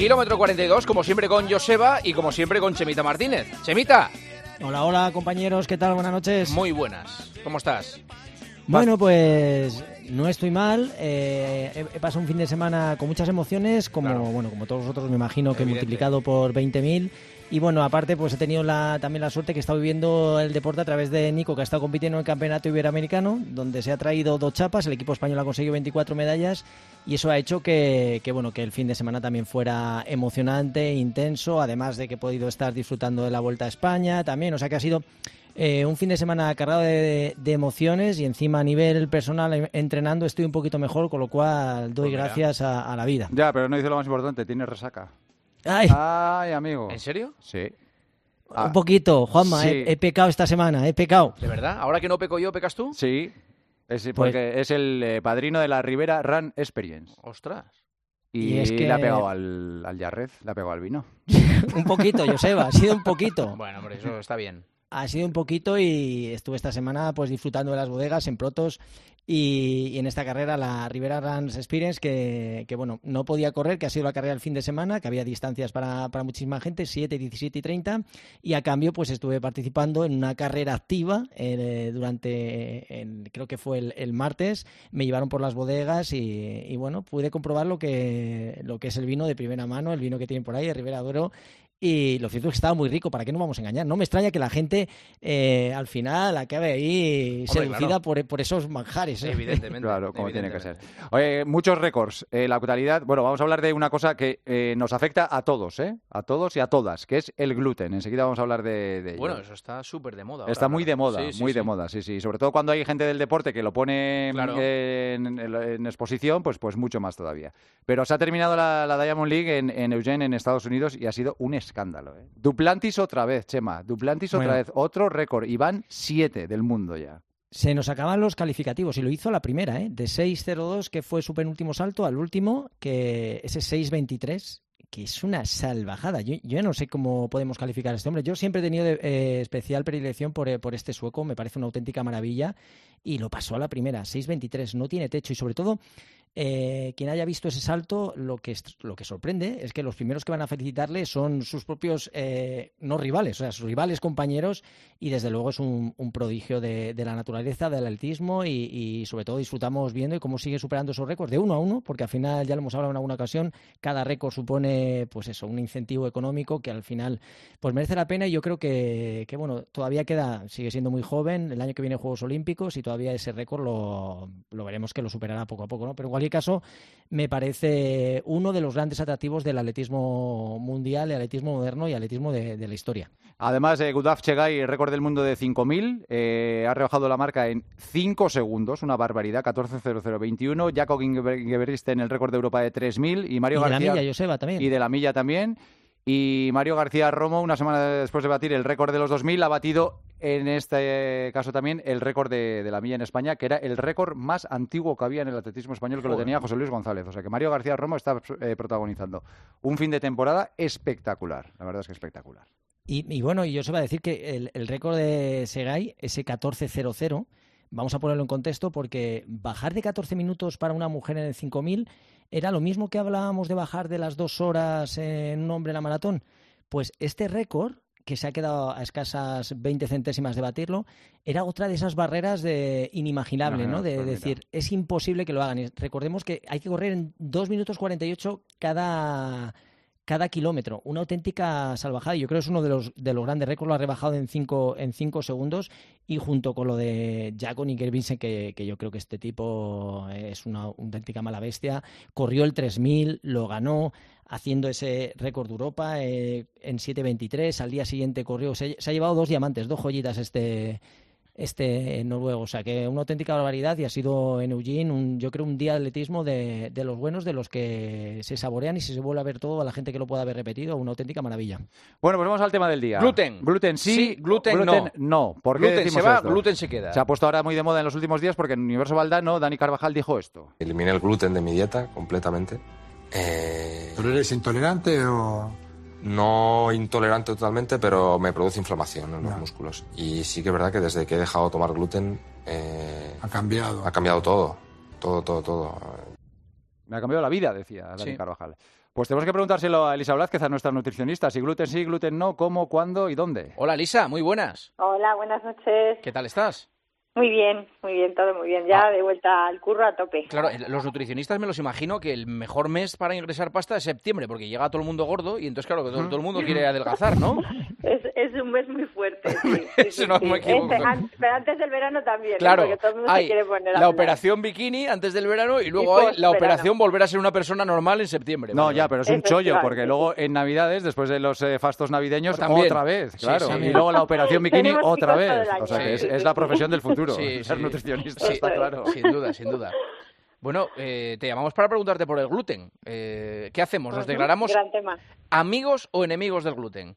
Kilómetro 42, como siempre con Joseba y como siempre con Chemita Martínez. Chemita. Hola, hola compañeros, ¿qué tal? Buenas noches. Muy buenas. ¿Cómo estás? Bueno, pues no estoy mal. Eh, he, pasado un fin de semana con muchas emociones, como bueno, como todos vosotros me imagino que multiplicado por 20.000 y bueno, aparte, pues he tenido la, también la suerte que he estado viviendo el deporte a través de Nico, que ha estado compitiendo en el Campeonato Iberoamericano, donde se ha traído dos chapas, el equipo español ha conseguido 24 medallas y eso ha hecho que, bueno, que el fin de semana también fuera emocionante, intenso, además de que he podido estar disfrutando de la Vuelta a España también, o sea que ha sido... Eh, un fin de semana cargado de, emociones y encima a nivel personal entrenando estoy un poquito mejor, con lo cual doy pues gracias a, a, la vida. Ya, pero no dice lo más importante, tiene resaca. Ay. amigo. ¿En serio? Sí. Un ah, poquito, Juanma, he, pecado esta semana, he pecado. ¿De verdad? ¿Ahora que no peco yo, pecas tú? Sí, es, pues porque es el eh, padrino de la Rivera Run Experience. Ostras. Y, es que... le ha pegado al, al Yarrez, le ha pegado al vino. un poquito, Joseba, ha sido un poquito. Bueno, por eso está bien ha sido un poquito y estuve esta semana pues disfrutando de las bodegas en Protos y, en esta carrera la Rivera Runs Experience que, bueno no podía correr que ha sido la carrera el fin de semana que había distancias para, muchísima gente 7, 17 y 30 y a cambio pues estuve participando en una carrera activa eh, durante creo que fue el, martes me llevaron por las bodegas y, bueno pude comprobar lo que lo que es el vino de primera mano el vino que tienen por ahí de Ribera Duero y lo cierto es que estaba muy rico, ¿para qué no vamos a engañar? No me extraña que la gente eh, al final acabe ahí seducida por, por, esos manjares. ¿eh? Evidentemente. claro, como tiene que ser. Oye, muchos récords. Eh, la brutalidad, bueno, vamos a hablar de una cosa que eh, nos afecta a todos, ¿eh? A todos y a todas, que es el gluten. Enseguida vamos a hablar de, ello. Bueno, eso está súper de moda. está muy de moda, muy de moda, sí, sí. Sobre todo cuando hay gente del deporte que lo pone en, exposición, pues, pues mucho más todavía. Pero se ha terminado la, Diamond League en, en Eugene, en Estados Unidos, y ha sido un escándalo. ¿eh? Duplantis otra vez, Chema. Duplantis otra vez. Otro récord. Y van siete del mundo ya. Se nos acaban los calificativos y lo hizo la primera, ¿eh? de 6.02, que fue su penúltimo salto, al último, que ese 6.23, que es una salvajada. Yo, yo, no sé cómo podemos calificar a este hombre. Yo siempre he tenido eh, especial predilección por, por, este sueco, me parece una auténtica maravilla. Y lo pasó a la primera, 6.23, no tiene techo. Y sobre todo, eh, quien haya visto ese salto, lo que, lo que sorprende es que los primeros que van a felicitarle son sus propios, eh, no rivales, o sea, sus rivales compañeros, y desde luego es un, prodigio de, la naturaleza, del atletismo, y, sobre todo disfrutamos viendo cómo sigue superando esos récords de uno a uno, porque al final, ya lo hemos hablado en alguna ocasión, cada récord supone, pues eso, un incentivo económico que al final, pues merece la pena, y yo creo que, que bueno, todavía queda, sigue siendo muy joven, el año que viene Juegos Olímpicos, y todavía ese récord lo, lo veremos que lo superará poco a poco, ¿no? Pero igual cualquier caso, me parece uno de los grandes atractivos del atletismo mundial, el atletismo moderno y atletismo de, la historia. Además, de Gudaf Chegai, récord del mundo de 5.000, eh, ha rebajado la marca en 5 segundos, una barbaridad, 14.0021. Jacob en el récord de Europa de 3.000 y Mario y García... de la milla, Joseba, también. Y de la milla también. Y Mario García Romo, una semana después de batir el récord de los 2.000, ha batido en este caso también el récord de, la milla en España, que era el récord más antiguo que había en el atletismo español, que lo tenía José Luis González. O sea que Mario García Romo está eh, protagonizando un fin de temporada espectacular. La verdad es que espectacular. Y, bueno, y yo se va a decir que el, el récord de Segay, ese 14.00, vamos a ponerlo en contexto porque bajar de 14 minutos para una mujer en el 5000 era lo mismo que hablábamos de bajar de las dos horas en un hombre en la maratón. Pues este récord, que se ha quedado a escasas 20 centésimas de batirlo, era otra de esas barreras de inimaginable, ¿no? De, decir, es imposible que lo hagan. recordemos que hay que correr en 2 minutos 48 cada cada kilómetro. Una auténtica salvajada. Yo creo que es uno de los, de los grandes récords. Lo ha rebajado en cinco, en cinco segundos. Y junto con lo de Jaco y que, que yo creo que este tipo es una auténtica mala bestia, corrió el 3000, lo ganó haciendo ese récord de Europa eh, en 7.23. Al día siguiente corrió. Se, se ha llevado dos diamantes, dos joyitas este este noruego. O sea, que una auténtica barbaridad y ha sido en Eugene, un, yo creo, un día de atletismo de, los buenos, de los que se saborean y si se vuelve a ver todo, a la gente que lo pueda haber repetido, una auténtica maravilla. Bueno, pues vamos al tema del día. Gluten. Gluten sí, gluten, no. no. ¿Por qué gluten se va, gluten se queda. Se ha puesto ahora muy de moda en los últimos días porque en Universo Valdano, Dani Carvajal dijo esto. Eliminé el gluten de mi dieta completamente. Eh... ¿Pero eres intolerante o...? No intolerante totalmente, pero me produce inflamación en los músculos. Y sí que es verdad que desde que he dejado de tomar gluten... Eh, ha cambiado. Ha cambiado todo. Todo, todo, todo. Me ha cambiado la vida, decía Dani Sí. Carvajal. Pues tenemos que preguntárselo a Elisa Blázquez, a nuestra nutricionista, si gluten sí, gluten no, cómo, cuándo y dónde. Hola Lisa, muy buenas. Hola, buenas noches. ¿Qué tal estás? Muy bien, muy bien, todo muy bien. Ya de vuelta al curro a tope. Claro, los nutricionistas me los imagino que el mejor mes para ingresar pasta es septiembre, porque llega todo el mundo gordo y entonces, claro, que todo, todo el mundo quiere adelgazar, ¿no? Es, es un mes muy fuerte. Sí, sí, Eso sí, no sí. me equivoco. Este, an- pero antes del verano también, ¿eh? Claro, porque todo el mundo hay se quiere poner a la operación bikini antes del verano y luego Y hay la operación volver a ser una persona normal en septiembre. No, ya, pero es un chollo, porque luego en Navidades, después de los eh, fastos navideños, También. otra vez, claro. sí. y luego la operación bikini otra vez. O sea que es, la profesión del futuro, Sí, ser sí. nutricionista, Sí, está claro. Sin duda, sin duda. Bueno, eh, te llamamos para preguntarte por el gluten. Eh, ¿Qué hacemos? ¿Nos declaramos amigos o enemigos del gluten?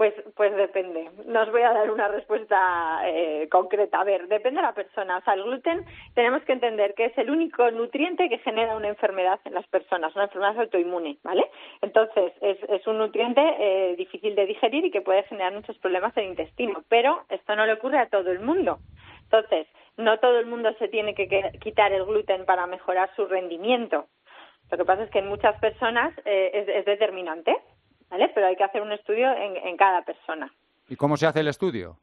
Pues, pues depende. No os voy a dar una respuesta eh, concreta. A ver, depende de la persona. O sea, el gluten tenemos que entender que es el único nutriente que genera una enfermedad en las personas, una enfermedad autoinmune, ¿vale? Entonces, es, es un nutriente eh, difícil de digerir y que puede generar muchos problemas en el intestino. Pero esto no le ocurre a todo el mundo. Entonces, no todo el mundo se tiene que quitar el gluten para mejorar su rendimiento. Lo que pasa es que en muchas personas eh, es, es determinante, ¿vale? Pero hay que hacer un estudio en, en cada persona. ¿Y cómo se hace el estudio?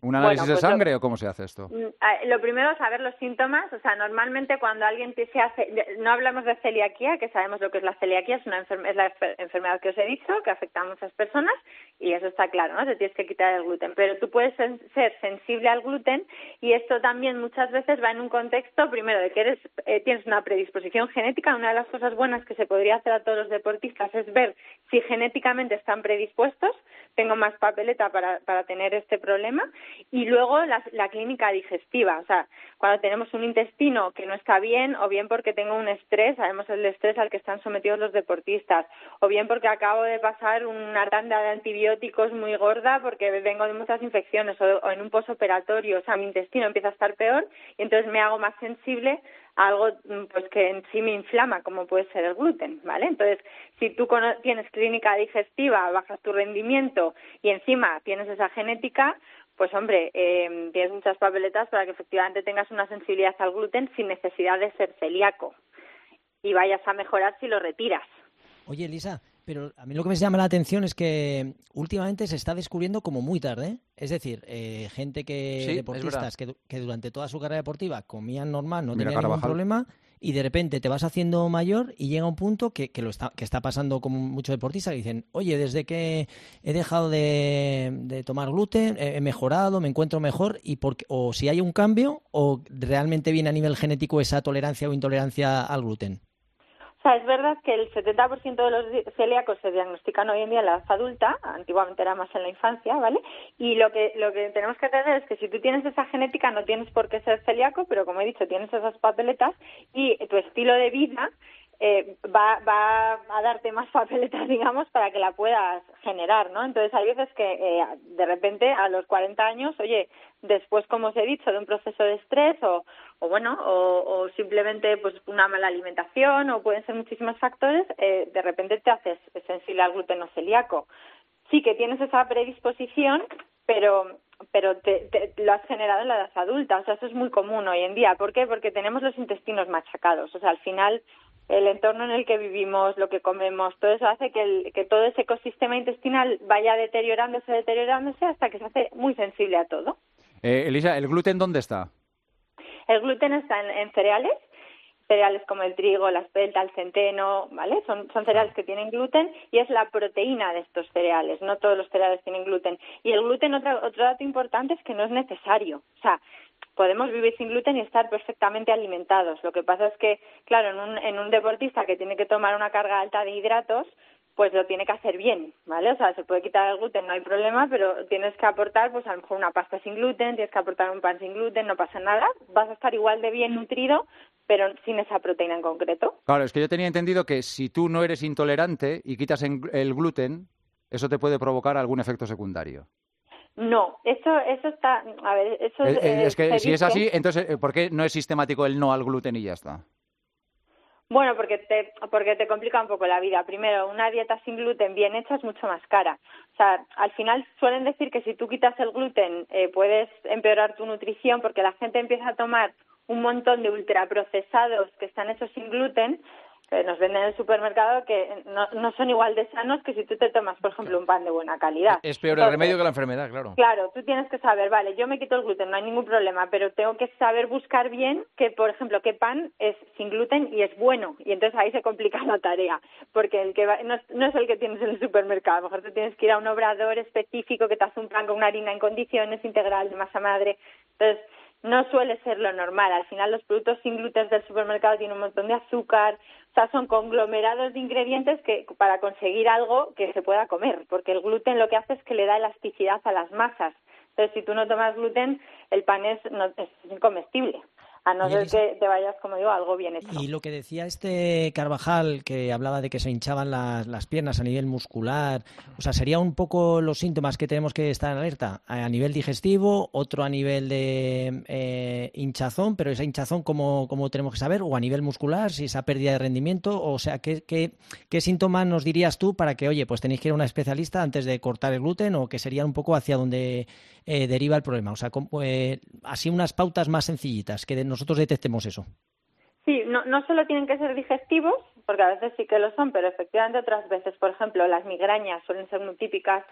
¿Un análisis pues de lo- sangre o cómo se hace esto? Mm, ah, Lo primero es saber los síntomas. O sea, normalmente cuando alguien se hace, no hablamos de celiaquía, que sabemos lo que es la celiaquía, es una es la enfer- enfermedad que os he dicho, que afecta a muchas personas, y eso está claro, ¿no? Te tienes que quitar el gluten. Pero tú puedes ser sensible al gluten, y esto también muchas veces va en un contexto, primero, de que eres, eh, tienes una predisposición genética. Una de las cosas buenas que se podría hacer a todos los deportistas es ver si genéticamente están predispuestos. Tengo más papeleta para, para tener este problema. Y luego la, la clínica digestiva, o sea, cuando tenemos un intestino que no está bien, o bien porque tengo un estrés, sabemos el estrés al que están sometidos los deportistas, o bien porque acabo de pasar una tanda de antibióticos muy gorda porque vengo de muchas infecciones, o, en un posoperatorio, o sea, mi intestino empieza a estar peor y entonces me hago más sensible a algo mm, pues que en sí me inflama, como puede ser el gluten, ¿vale? Entonces, si tú tienes clínica digestiva, bajas tu rendimiento y encima tienes esa genética, pues hombre, eh, tienes muchas papeletas para que efectivamente tengas una sensibilidad al gluten sin necesidad de ser celíaco y vayas a mejorar si lo retiras. Oye, Elisa, pero a mí lo que me llama la atención es que últimamente se está descubriendo como muy tarde. Es decir, eh, gente que, Sí, deportistas que, que durante toda su carrera deportiva comían normal, no Mira, tenían ningún problema, y de repente te vas haciendo mayor y llega un punto que, que lo está, que está pasando con muchos deportistas que dicen, oye, desde que he dejado de, de tomar gluten, he he mejorado, me encuentro mejor, y porque, o si hay un cambio, o realmente viene a nivel genético esa tolerancia o intolerancia al gluten. O sea, es verdad que el 70% de los celíacos se diagnostican hoy en día en la edad adulta, antiguamente era más en la infancia, ¿vale? Y lo que, lo que tenemos que entender es que si tú tienes esa genética no tienes por qué ser celíaco, pero como he dicho, tienes esas papeletas y tu estilo de vida eh, va, va a darte más papeletas, digamos, para que la puedas generar, ¿no? Entonces hay veces que eh, de repente a los 40 años, oye, después, como os he dicho, de un proceso de estrés o, o bueno, o, o simplemente pues una mala alimentación o pueden ser muchísimos factores, eh, de repente te haces sensible al gluten o celíaco. Sí que tienes esa predisposición, pero pero te, te- lo has generado en la edad adulta, o sea, eso es muy común hoy en día. ¿Por qué? Porque tenemos los intestinos machacados, o sea, al final el entorno en el que vivimos, lo que comemos, todo eso hace que, el- que todo ese ecosistema intestinal vaya deteriorándose, deteriorándose hasta que se hace muy sensible a todo. Eh, Elisa, ¿el gluten dónde está? El gluten está en, en cereales, cereales como el trigo, la espelta, el centeno, ¿vale? Son, son cereales que tienen gluten y es la proteína de estos cereales, no todos los cereales tienen gluten. Y el gluten, otro, otro dato importante es que no es necesario. O sea, podemos vivir sin gluten y estar perfectamente alimentados. Lo que pasa es que, claro, en un, en un deportista que tiene que tomar una carga alta de hidratos, pues lo tiene que hacer bien, ¿vale? O sea, se puede quitar el gluten, no hay problema, pero tienes que aportar, pues a lo mejor una pasta sin gluten, tienes que aportar un pan sin gluten, no pasa nada, vas a estar igual de bien nutrido, pero sin esa proteína en concreto. Claro, es que yo tenía entendido que si tú no eres intolerante y quitas el gluten, eso te puede provocar algún efecto secundario. No, eso, eso está, a ver, eso Eh, eh, eh, es que se si es así, entonces, eh, ¿por qué no es sistemático el no al gluten y ya está? Bueno, porque te, porque te complica un poco la vida. Primero, una dieta sin gluten bien hecha es mucho más cara. O sea, al final suelen decir que si tú quitas el gluten eh, puedes empeorar tu nutrición porque la gente empieza a tomar un montón de ultraprocesados que están hechos sin gluten que nos venden en el supermercado que no, no, son igual de sanos que si tú te tomas, por ejemplo, un pan de buena calidad. Es peor el remedio que la enfermedad, claro. Claro, tú tienes que saber, vale, yo me quito el gluten, no hay ningún problema, pero tengo que saber buscar bien que, por ejemplo, qué pan es sin gluten y es bueno. Y entonces ahí se complica la tarea, porque el que no, es, no, es, el que tienes en el supermercado. A lo mejor tú tienes que ir a un obrador específico que te hace un pan con una harina en condiciones, integral, de masa madre. Entonces, no suele ser lo normal. Al final los productos sin gluten del supermercado tienen un montón de azúcar, o sea, son conglomerados de ingredientes que para conseguir algo que se pueda comer, porque el gluten lo que hace es que le da elasticidad a las masas. Entonces, si tú no tomas gluten, el pan es, no, es incomestible a no ser que te vayas, como digo, algo bien hecho. Y lo que decía este Carvajal, que hablaba de que se hinchaban las, las, piernas a nivel muscular, o sea, sería un poco los síntomas que tenemos que estar en alerta, a nivel digestivo, otro a nivel de eh, hinchazón, pero esa hinchazón, ¿cómo, ¿cómo, tenemos que saber? O a nivel muscular, si esa pérdida de rendimiento, o sea, ¿qué, qué, qué síntomas nos dirías tú para que, oye, pues tenéis que ir a una especialista antes de cortar el gluten o que sería un poco hacia donde eh, deriva el problema? O sea, eh, así unas pautas más sencillitas que nosotros detectemos eso. Sí, no, solo tienen que ser digestivos, porque a veces sí que lo son, pero efectivamente otras veces, por ejemplo, las migrañas suelen ser muy típicas.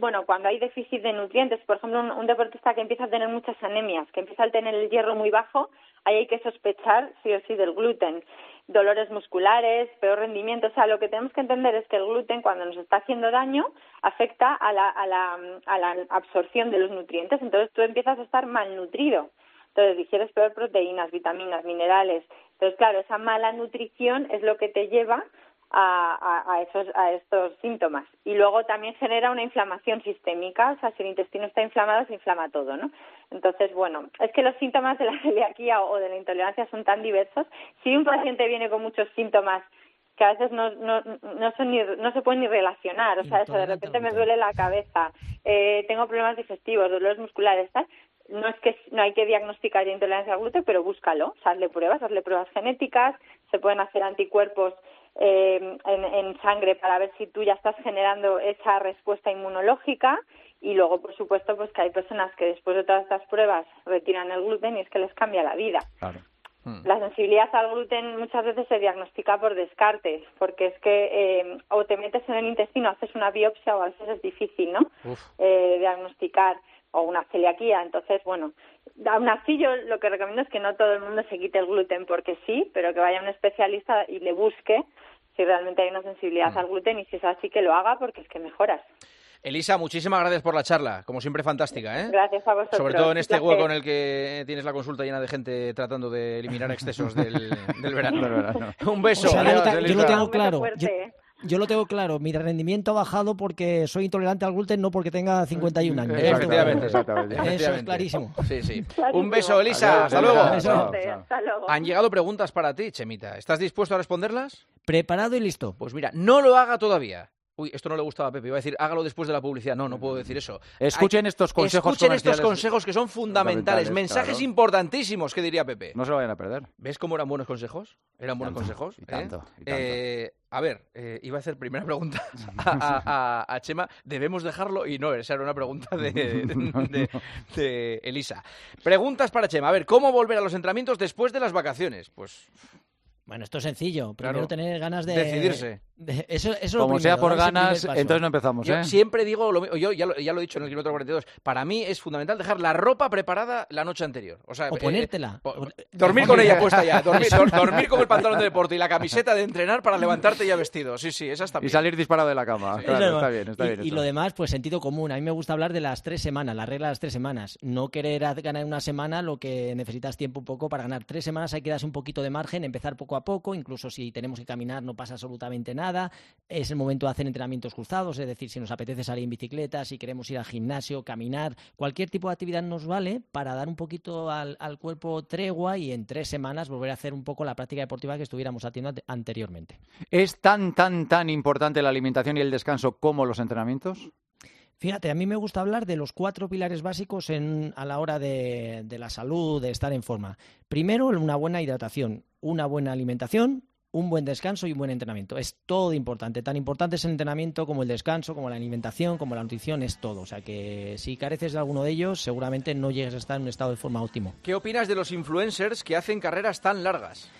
bueno, cuando hay déficit de nutrientes, por ejemplo, un, deportista que empieza a tener muchas anemias, que empieza a tener el hierro muy bajo, ahí hay que sospechar sí o sí del gluten. Dolores musculares, peor rendimiento. O sea, lo que tenemos que entender es que el gluten, cuando nos está haciendo daño, afecta a la, a la, a la absorción de los nutrientes. Entonces tú empiezas a estar malnutrido. Entonces digieres peor proteínas, vitaminas, minerales. Entonces, claro, esa mala nutrición es lo que te lleva a, a, esos, a estos síntomas. Y luego también genera una inflamación sistémica, o sea, si el intestino está inflamado, se inflama todo, ¿no? Entonces, bueno, es que los síntomas de la celiaquía o de la intolerancia son tan diversos. Si un paciente viene con muchos síntomas que a veces no, no, no, son ni, no se pueden ni relacionar, o sea, eso de repente me duele la cabeza, eh, tengo problemas digestivos, dolores musculares, tal, no es que no hay que diagnosticar intolerancia al gluten, pero búscalo, hazle pruebas, hazle pruebas genéticas, se pueden hacer anticuerpos eh, en, sangre para ver si tú ya estás generando esa respuesta inmunológica y luego, por supuesto, pues que hay personas que después de todas estas pruebas retiran el gluten y es que les cambia la vida. Hmm. La sensibilidad al gluten muchas veces se diagnostica por descarte, porque es que eh, o te metes en el intestino, haces una biopsia o a veces es difícil, ¿no? Eh, diagnosticar o una celiaquía. Entonces, bueno, aún así yo lo que recomiendo es que no todo el mundo se quite el gluten porque sí, pero que vaya a un especialista y le busque si realmente hay una sensibilidad mm. al gluten y si es así que lo haga porque es que mejoras. Elisa, muchísimas gracias por la charla, como siempre fantástica, ¿eh? Gracias a vosotros. Sobre todo en este hueco en el que tienes la consulta llena de gente tratando de eliminar excesos del, verano. Un beso. yo, lo tengo claro. Yo lo tengo claro, mi rendimiento ha bajado porque soy intolerante al gluten, no porque tenga 51 años. Efectivamente, exactamente. Eso es clarísimo. Sí, sí. Un beso, Elisa. Hasta luego. Hasta luego. Han llegado preguntas para ti, Chemita. ¿Estás dispuesto a responderlas? Preparado y listo. Pues mira, no lo haga todavía. Uy, esto no le gustaba a Pepe. Iba a decir, hágalo después de la publicidad. No, no puedo decir eso. Escuchen estos consejos Escuchen estos consejos que son fundamentales. Mensajes importantísimos, que diría Pepe. No se lo vayan a perder. ¿Ves cómo eran buenos consejos? Eran buenos consejos. Y tanto, ¿eh? Eh, a ver, eh, iba a hacer primera pregunta a, Chema. ¿Debemos dejarlo? Y no, esa era una pregunta de, de Elisa. Preguntas para Chema. A ver, ¿cómo volver a los entrenamientos después de las vacaciones? Pues bueno, esto es sencillo. Primero tener ganas de decidirse. eso, eso Como sea por ganas, entonces no empezamos. Yo ¿eh? siempre digo, lo, yo ya lo, ya lo, he dicho en el kilómetro 42, para mí es fundamental dejar la ropa preparada la noche anterior. O, sea, o ponértela. Eh, dormir con ella puesta ya. Dormir, dormir, con el pantalón de deporte y la camiseta de entrenar para levantarte ya vestido. Sí, sí, esa está bien. Y salir disparado de la cama. Claro, está bien, está y, bien. Y, lo demás, pues sentido común. A mí me gusta hablar de las tres semanas, la regla de las tres semanas. No querer ganar una semana lo que necesitas tiempo un poco para ganar. Tres semanas hay que darse un poquito de margen, empezar poco a poco, incluso si tenemos que caminar no pasa absolutamente nada. Es el momento de hacer entrenamientos cruzados, es decir, si nos apetece salir en bicicleta, si queremos ir al gimnasio, caminar, cualquier tipo de actividad nos vale para dar un poquito al, cuerpo tregua y en tres semanas volver a hacer un poco la práctica deportiva que estuviéramos haciendo anteriormente. ¿Es tan, tan, tan importante la alimentación y el descanso como los entrenamientos? Fíjate, a mí me gusta hablar de los cuatro pilares básicos a la hora de la salud, de estar en forma. Primero, una buena hidratación, una buena alimentación, un buen descanso y un buen entrenamiento. Es todo importante. Tan importante es el entrenamiento como el descanso, como la alimentación, como la nutrición, es todo. O sea que si careces de alguno de ellos, seguramente no llegues a estar en un estado de forma óptimo. ¿Qué opinas de los influencers que hacen carreras tan largas?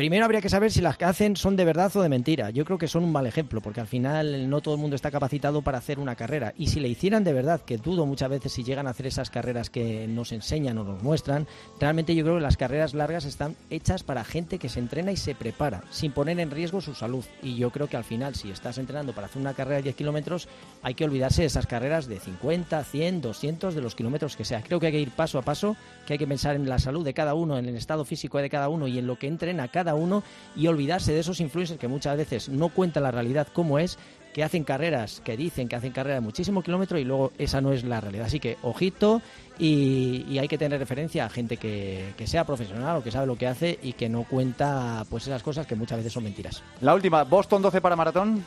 Primero habría que saber si las que hacen son de verdad o de mentira. Yo creo que son un mal ejemplo, porque al final no todo el mundo está capacitado para hacer una carrera. Y si le hicieran de verdad, que dudo muchas veces si llegan a hacer esas carreras que nos enseñan o nos muestran, realmente yo creo que las carreras largas están hechas para gente que se entrena y se prepara, sin poner en riesgo su salud. Y yo creo que al final, si estás entrenando para hacer una carrera de 10 kilómetros, hay que olvidarse de esas carreras de 50, 100, 200, de los kilómetros que sea. Creo que hay que ir paso a paso, que hay que pensar en la salud de cada uno, en el estado físico de cada uno y en lo que entrena cada uno y olvidarse de esos influencers que muchas veces no cuentan la realidad como es, que hacen carreras, que dicen que hacen carreras de muchísimo kilómetro y luego esa no es la realidad. Así que ojito y, hay que tener referencia a gente que, que, sea profesional o que sabe lo que hace y que no cuenta pues esas cosas que muchas veces son mentiras. La última, Boston 12 para maratón.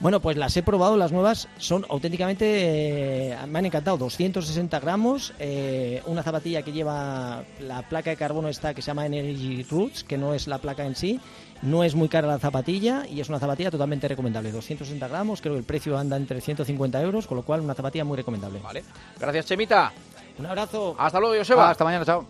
Bueno, pues las he probado, las nuevas son auténticamente, eh, me han encantado, 260 gramos, eh, una zapatilla que lleva la placa de carbono esta que se llama Energy Roots, que no es la placa en sí, no es muy cara la zapatilla y es una zapatilla totalmente recomendable, 260 gramos, creo que el precio anda entre 150 euros, con lo cual una zapatilla muy recomendable. Vale, gracias Chemita. Un abrazo. Hasta luego, Joseba. hasta mañana, chao.